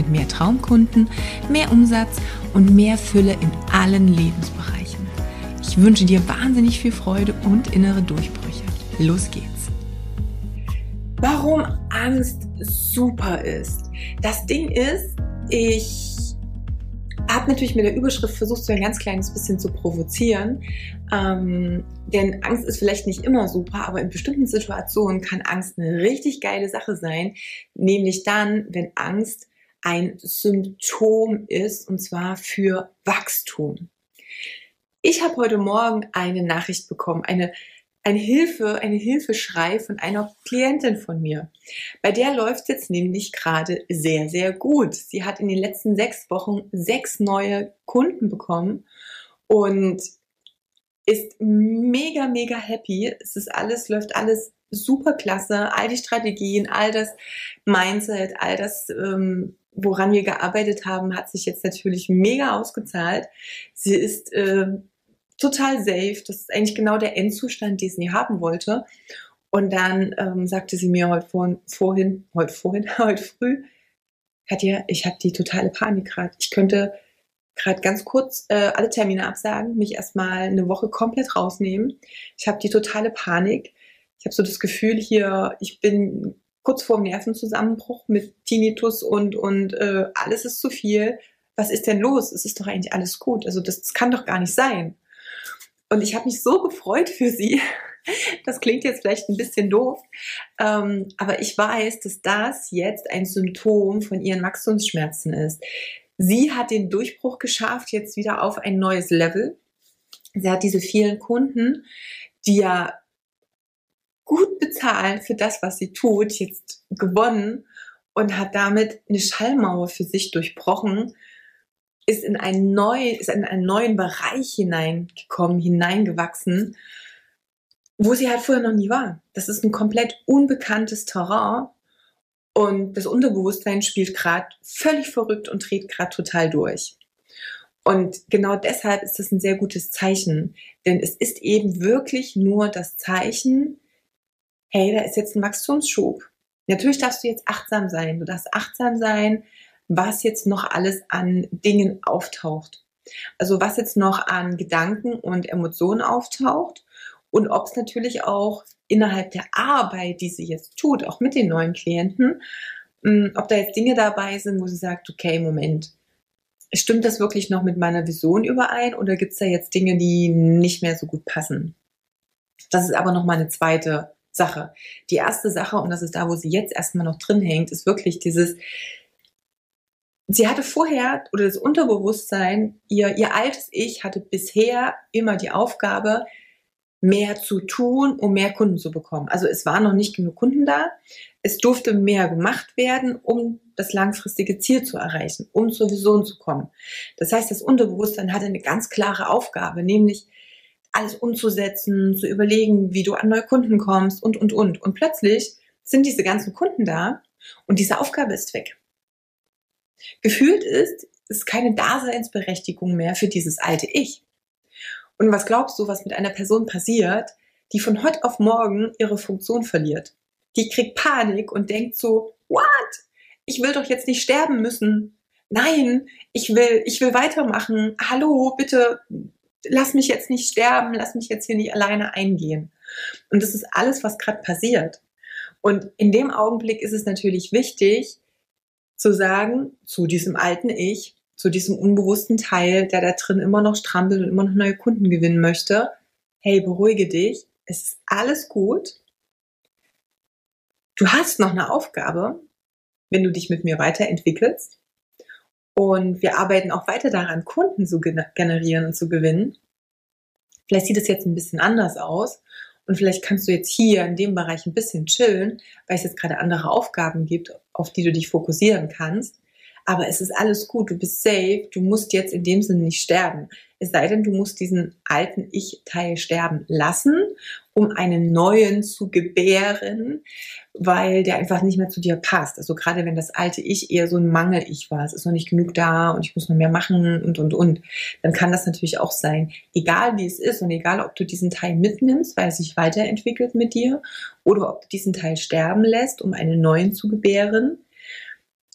mit mehr Traumkunden, mehr Umsatz und mehr Fülle in allen Lebensbereichen. Ich wünsche dir wahnsinnig viel Freude und innere Durchbrüche. Los geht's! Warum Angst super ist. Das Ding ist, ich habe natürlich mit der Überschrift versucht, so ein ganz kleines bisschen zu provozieren. Ähm, denn Angst ist vielleicht nicht immer super, aber in bestimmten Situationen kann Angst eine richtig geile Sache sein. Nämlich dann, wenn Angst ein Symptom ist, und zwar für Wachstum. Ich habe heute Morgen eine Nachricht bekommen, eine, eine Hilfe, eine Hilfeschrei von einer Klientin von mir. Bei der läuft jetzt nämlich gerade sehr, sehr gut. Sie hat in den letzten sechs Wochen sechs neue Kunden bekommen und ist mega, mega happy. Es ist alles, läuft alles super klasse. All die Strategien, all das Mindset, all das ähm, woran wir gearbeitet haben, hat sich jetzt natürlich mega ausgezahlt. Sie ist äh, total safe. Das ist eigentlich genau der Endzustand, den sie haben wollte. Und dann ähm, sagte sie mir heute vor, vorhin, heute vorhin, heute früh, Katja, ich habe die totale Panik gerade. Ich könnte gerade ganz kurz äh, alle Termine absagen, mich erstmal eine Woche komplett rausnehmen. Ich habe die totale Panik. Ich habe so das Gefühl hier, ich bin kurz vor dem Nervenzusammenbruch mit Tinnitus und, und äh, alles ist zu viel. Was ist denn los? Es ist doch eigentlich alles gut. Also das, das kann doch gar nicht sein. Und ich habe mich so gefreut für sie. Das klingt jetzt vielleicht ein bisschen doof, ähm, aber ich weiß, dass das jetzt ein Symptom von ihren Wachstumsschmerzen ist. Sie hat den Durchbruch geschafft, jetzt wieder auf ein neues Level. Sie hat diese vielen Kunden, die ja gut bezahlt für das, was sie tut, jetzt gewonnen und hat damit eine Schallmauer für sich durchbrochen, ist in einen, neu, ist in einen neuen Bereich hineingekommen, hineingewachsen, wo sie halt vorher noch nie war. Das ist ein komplett unbekanntes Terrain und das Unterbewusstsein spielt gerade völlig verrückt und dreht gerade total durch. Und genau deshalb ist das ein sehr gutes Zeichen, denn es ist eben wirklich nur das Zeichen, hey, da ist jetzt ein Wachstumsschub. Natürlich darfst du jetzt achtsam sein. Du darfst achtsam sein, was jetzt noch alles an Dingen auftaucht. Also was jetzt noch an Gedanken und Emotionen auftaucht und ob es natürlich auch innerhalb der Arbeit, die sie jetzt tut, auch mit den neuen Klienten, hm, ob da jetzt Dinge dabei sind, wo sie sagt, okay, Moment, stimmt das wirklich noch mit meiner Vision überein oder gibt es da jetzt Dinge, die nicht mehr so gut passen? Das ist aber noch mal eine zweite Sache. Die erste Sache, und das ist da, wo sie jetzt erstmal noch drin hängt, ist wirklich dieses, sie hatte vorher, oder das Unterbewusstsein, ihr, ihr altes Ich hatte bisher immer die Aufgabe, mehr zu tun, um mehr Kunden zu bekommen. Also es waren noch nicht genug Kunden da. Es durfte mehr gemacht werden, um das langfristige Ziel zu erreichen, um zur Vision zu kommen. Das heißt, das Unterbewusstsein hatte eine ganz klare Aufgabe, nämlich alles umzusetzen, zu überlegen, wie du an neue Kunden kommst und, und, und. Und plötzlich sind diese ganzen Kunden da und diese Aufgabe ist weg. Gefühlt ist, ist keine Daseinsberechtigung mehr für dieses alte Ich. Und was glaubst du, was mit einer Person passiert, die von heute auf morgen ihre Funktion verliert? Die kriegt Panik und denkt so, what? Ich will doch jetzt nicht sterben müssen. Nein, ich will, ich will weitermachen. Hallo, bitte lass mich jetzt nicht sterben, lass mich jetzt hier nicht alleine eingehen. Und das ist alles, was gerade passiert. Und in dem Augenblick ist es natürlich wichtig zu sagen, zu diesem alten Ich, zu diesem unbewussten Teil, der da drin immer noch strampelt und immer noch neue Kunden gewinnen möchte, hey, beruhige dich, es ist alles gut. Du hast noch eine Aufgabe, wenn du dich mit mir weiterentwickelst. Und wir arbeiten auch weiter daran, Kunden zu generieren und zu gewinnen. Vielleicht sieht es jetzt ein bisschen anders aus. Und vielleicht kannst du jetzt hier in dem Bereich ein bisschen chillen, weil es jetzt gerade andere Aufgaben gibt, auf die du dich fokussieren kannst. aber es ist alles gut, du bist safe, du musst jetzt in dem Sinne nicht sterben. Es sei denn, du musst diesen alten Ich-Teil sterben lassen, um einen neuen zu gebären, weil der einfach nicht mehr zu dir passt. Also gerade wenn das alte Ich eher so ein Mangel-Ich war, es ist noch nicht genug da und ich muss noch mehr machen und, und, und, dann kann das natürlich auch sein. Egal wie es ist und egal, ob du diesen Teil mitnimmst, weil er sich weiterentwickelt mit dir, oder ob du diesen Teil sterben lässt, um einen neuen zu gebären,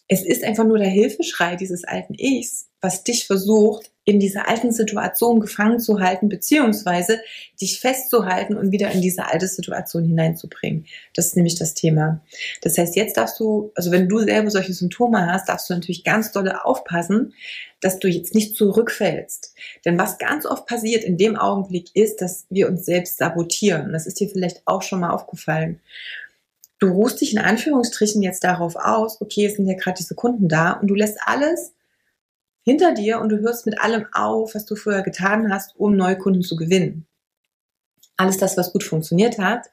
es ist einfach nur der Hilfeschrei dieses alten Ichs, was dich versucht, in dieser alten Situation gefangen zu halten, beziehungsweise dich festzuhalten und wieder in diese alte Situation hineinzubringen. Das ist nämlich das Thema. Das heißt, jetzt darfst du, also wenn du selber solche Symptome hast, darfst du natürlich ganz dolle aufpassen, dass du jetzt nicht zurückfällst. Denn was ganz oft passiert in dem Augenblick ist, dass wir uns selbst sabotieren. Das ist dir vielleicht auch schon mal aufgefallen du ruhst dich in Anführungsstrichen jetzt darauf aus, okay, es sind ja gerade diese Kunden da und du lässt alles hinter dir und du hörst mit allem auf, was du vorher getan hast, um neue Kunden zu gewinnen. Alles das, was gut funktioniert hat,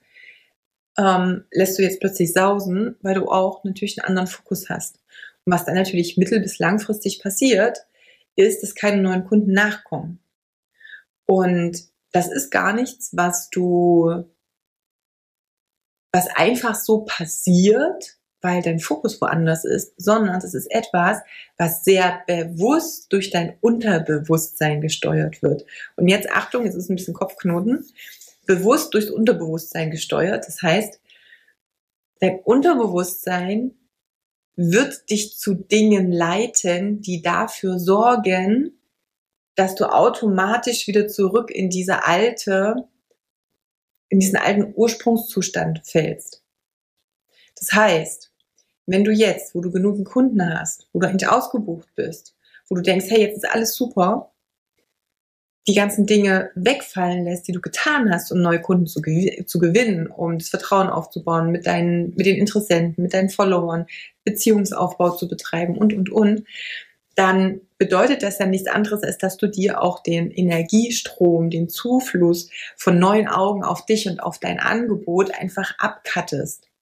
ähm, lässt du jetzt plötzlich sausen, weil du auch natürlich einen anderen Fokus hast. Und was dann natürlich mittel- bis langfristig passiert, ist, dass keine neuen Kunden nachkommen. Und das ist gar nichts, was du was einfach so passiert, weil dein Fokus woanders ist, sondern es ist etwas, was sehr bewusst durch dein Unterbewusstsein gesteuert wird. Und jetzt Achtung, jetzt ist ein bisschen Kopfknoten, bewusst durchs Unterbewusstsein gesteuert. Das heißt, dein Unterbewusstsein wird dich zu Dingen leiten, die dafür sorgen, dass du automatisch wieder zurück in diese alte in diesen alten Ursprungszustand fällst. Das heißt, wenn du jetzt, wo du genug Kunden hast, wo du eigentlich ausgebucht bist, wo du denkst, hey, jetzt ist alles super, die ganzen Dinge wegfallen lässt, die du getan hast, um neue Kunden zu, zu gewinnen, um das Vertrauen aufzubauen mit deinen, mit den Interessenten, mit deinen Followern, Beziehungsaufbau zu betreiben und, und, und, dann bedeutet das ja nichts anderes, als dass du dir auch den Energiestrom, den Zufluss von neuen Augen auf dich und auf dein Angebot einfach abkattest.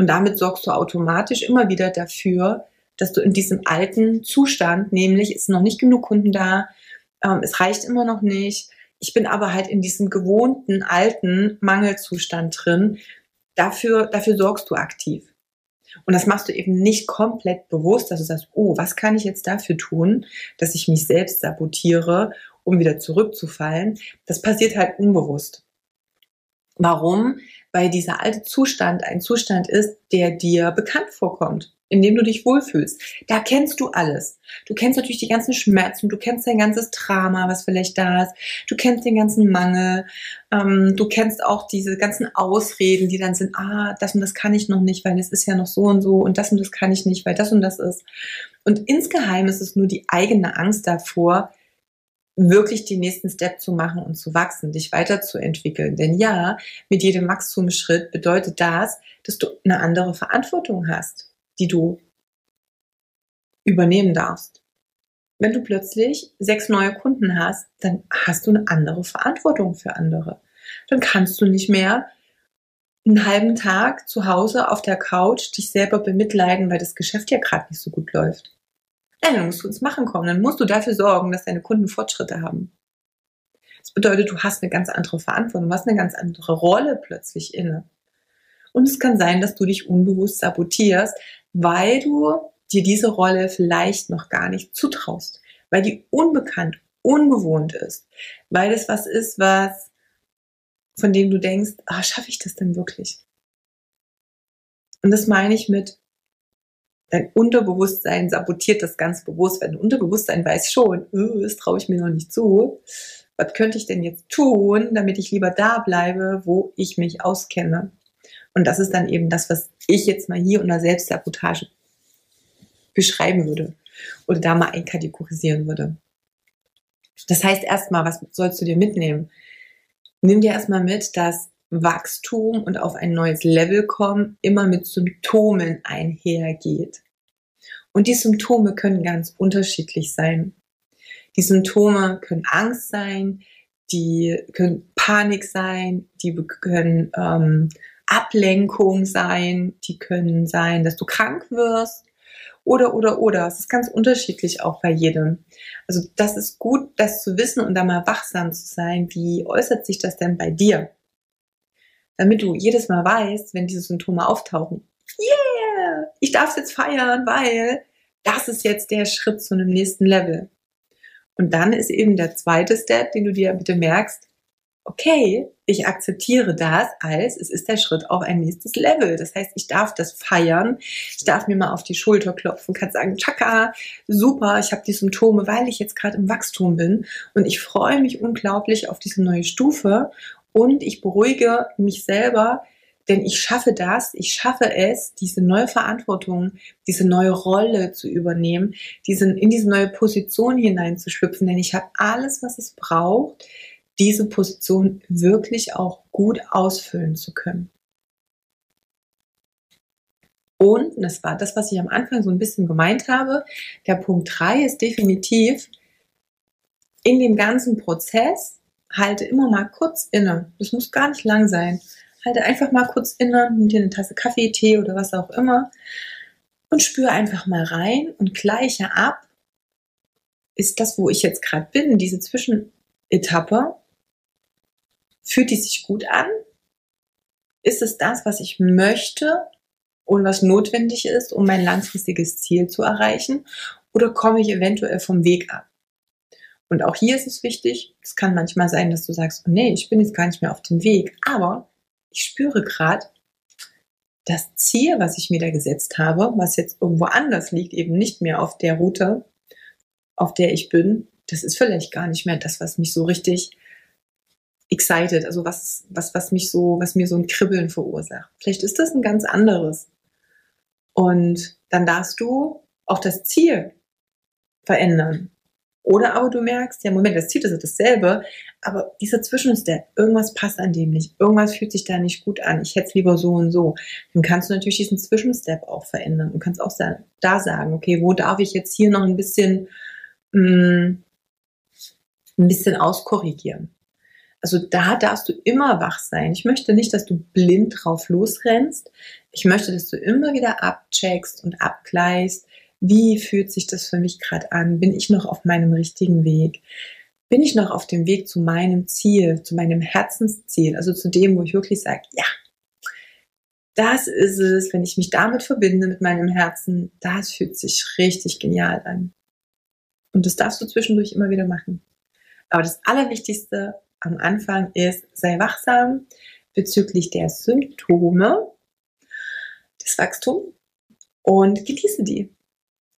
Und damit sorgst du automatisch immer wieder dafür, dass du in diesem alten Zustand, nämlich ist noch nicht genug Kunden da, ähm, es reicht immer noch nicht, ich bin aber halt in diesem gewohnten alten Mangelzustand drin, dafür, dafür sorgst du aktiv. Und das machst du eben nicht komplett bewusst, dass du sagst, oh, was kann ich jetzt dafür tun, dass ich mich selbst sabotiere, um wieder zurückzufallen. Das passiert halt unbewusst. Warum? Weil dieser alte Zustand ein Zustand ist, der dir bekannt vorkommt in dem du dich wohlfühlst. Da kennst du alles. Du kennst natürlich die ganzen Schmerzen, du kennst dein ganzes Drama, was vielleicht da ist, du kennst den ganzen Mangel, ähm, du kennst auch diese ganzen Ausreden, die dann sind, ah, das und das kann ich noch nicht, weil es ist ja noch so und so und das und das kann ich nicht, weil das und das ist. Und insgeheim ist es nur die eigene Angst davor, wirklich den nächsten Step zu machen und zu wachsen, dich weiterzuentwickeln. Denn ja, mit jedem Wachstumsschritt bedeutet das, dass du eine andere Verantwortung hast die du übernehmen darfst. Wenn du plötzlich sechs neue Kunden hast, dann hast du eine andere Verantwortung für andere. Dann kannst du nicht mehr einen halben Tag zu Hause auf der Couch dich selber bemitleiden, weil das Geschäft ja gerade nicht so gut läuft. Nein, dann musst du ins Machen kommen. Dann musst du dafür sorgen, dass deine Kunden Fortschritte haben. Das bedeutet, du hast eine ganz andere Verantwortung, du hast eine ganz andere Rolle plötzlich inne. Und es kann sein, dass du dich unbewusst sabotierst, weil du dir diese Rolle vielleicht noch gar nicht zutraust, weil die unbekannt, ungewohnt ist, weil es was ist, was von dem du denkst, ah, schaffe ich das denn wirklich? Und das meine ich mit dein Unterbewusstsein sabotiert das ganz bewusst, weil dein Unterbewusstsein weiß schon, oh, das traue ich mir noch nicht zu. Was könnte ich denn jetzt tun, damit ich lieber da bleibe, wo ich mich auskenne? Und das ist dann eben das, was ich jetzt mal hier unter Selbstsabotage beschreiben würde oder da mal einkategorisieren würde. Das heißt erstmal, was sollst du dir mitnehmen? Nimm dir erstmal mit, dass Wachstum und auf ein neues Level kommen immer mit Symptomen einhergeht. Und die Symptome können ganz unterschiedlich sein. Die Symptome können Angst sein, die können Panik sein, die können ähm, Ablenkung sein, die können sein, dass du krank wirst Oder, oder, oder. Es ist ganz unterschiedlich auch bei jedem. Also das ist gut, das zu wissen und da mal wachsam zu sein. Wie äußert sich das denn bei dir? Damit du jedes Mal weißt, wenn diese Symptome auftauchen, yeah, ich darf es jetzt feiern, weil das ist jetzt der Schritt zu einem nächsten Level. Und dann ist eben der zweite Step, den du dir bitte merkst, okay, ich akzeptiere das als, es ist der Schritt auf ein nächstes Level. Das heißt, ich darf das feiern, ich darf mir mal auf die Schulter klopfen, kann sagen, tschakka, super, ich habe die Symptome, weil ich jetzt gerade im Wachstum bin. Und ich freue mich unglaublich auf diese neue Stufe und ich beruhige mich selber, denn ich schaffe das, ich schaffe es, diese neue Verantwortung, diese neue Rolle zu übernehmen, diesen, in diese neue Position hineinzuschlüpfen, denn ich habe alles, was es braucht, diese Position wirklich auch gut ausfüllen zu können. Und das war das, was ich am Anfang so ein bisschen gemeint habe. Der Punkt 3 ist definitiv in dem ganzen Prozess halte immer mal kurz inne. Das muss gar nicht lang sein. Halte einfach mal kurz inne, nimm dir eine Tasse Kaffee, Tee oder was auch immer und spüre einfach mal rein und gleiche ab. Ist das, wo ich jetzt gerade bin, diese Zwischenetappe, Fühlt die sich gut an? Ist es das, was ich möchte und was notwendig ist, um mein langfristiges Ziel zu erreichen? Oder komme ich eventuell vom Weg ab? Und auch hier ist es wichtig, es kann manchmal sein, dass du sagst, oh nee, ich bin jetzt gar nicht mehr auf dem Weg, aber ich spüre gerade, das Ziel, was ich mir da gesetzt habe, was jetzt irgendwo anders liegt, eben nicht mehr auf der Route, auf der ich bin, das ist vielleicht gar nicht mehr das, was mich so richtig excited, also was, was, was mich so, was mir so ein Kribbeln verursacht. Vielleicht ist das ein ganz anderes. Und dann darfst du auch das Ziel verändern. Oder aber du merkst, ja, Moment, das Ziel ist dasselbe, aber dieser Zwischenstep, irgendwas passt an dem nicht, irgendwas fühlt sich da nicht gut an, ich hätte es lieber so und so. Dann kannst du natürlich diesen Zwischenstep auch verändern. Du kannst auch da sagen, okay, wo darf ich jetzt hier noch ein bisschen, mh, mm, ein bisschen auskorrigieren. Also da darfst du immer wach sein. Ich möchte nicht, dass du blind drauf losrennst. Ich möchte, dass du immer wieder abcheckst und abgleichst. Wie fühlt sich das für mich gerade an? Bin ich noch auf meinem richtigen Weg? Bin ich noch auf dem Weg zu meinem Ziel, zu meinem Herzensziel, also zu dem, wo ich wirklich sage, ja, das ist es, wenn ich mich damit verbinde mit meinem Herzen, das fühlt sich richtig genial an. Und das darfst du zwischendurch immer wieder machen. Aber das Allerwichtigste am Anfang ist, sei wachsam bezüglich der Symptome des Wachstums und genieße die.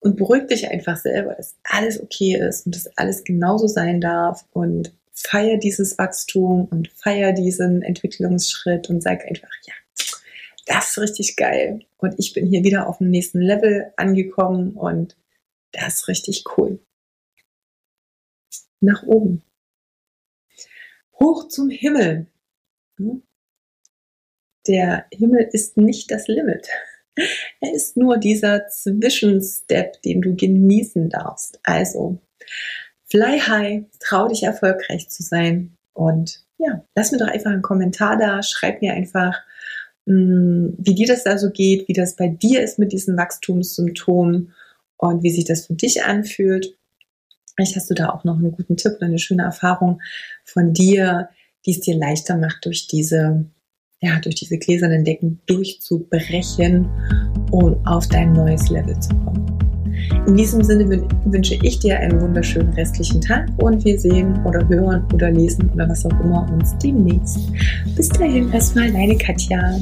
Und beruhig dich einfach selber, dass alles okay ist und dass alles genauso sein darf und feier dieses Wachstum und feier diesen Entwicklungsschritt und sag einfach, ja, das ist richtig geil. Und ich bin hier wieder auf dem nächsten Level angekommen und das ist richtig cool. Nach oben hoch zum Himmel. Hm? Der Himmel ist nicht das Limit. Er ist nur dieser Zwischenstep, den du genießen darfst. Also, fly high, trau dich erfolgreich zu sein. Und ja, lass mir doch einfach einen Kommentar da, schreib mir einfach, hm, wie dir das da so geht, wie das bei dir ist mit diesen Wachstumssymptomen und wie sich das für dich anfühlt. Vielleicht hast du da auch noch einen guten Tipp oder eine schöne Erfahrung von dir, die es dir leichter macht, durch diese, ja, durch diese gläsernen Decken durchzubrechen, um auf dein neues Level zu kommen. In diesem Sinne wünsche ich dir einen wunderschönen restlichen Tag und wir sehen oder hören oder lesen oder was auch immer uns demnächst. Bis dahin erstmal deine Katja.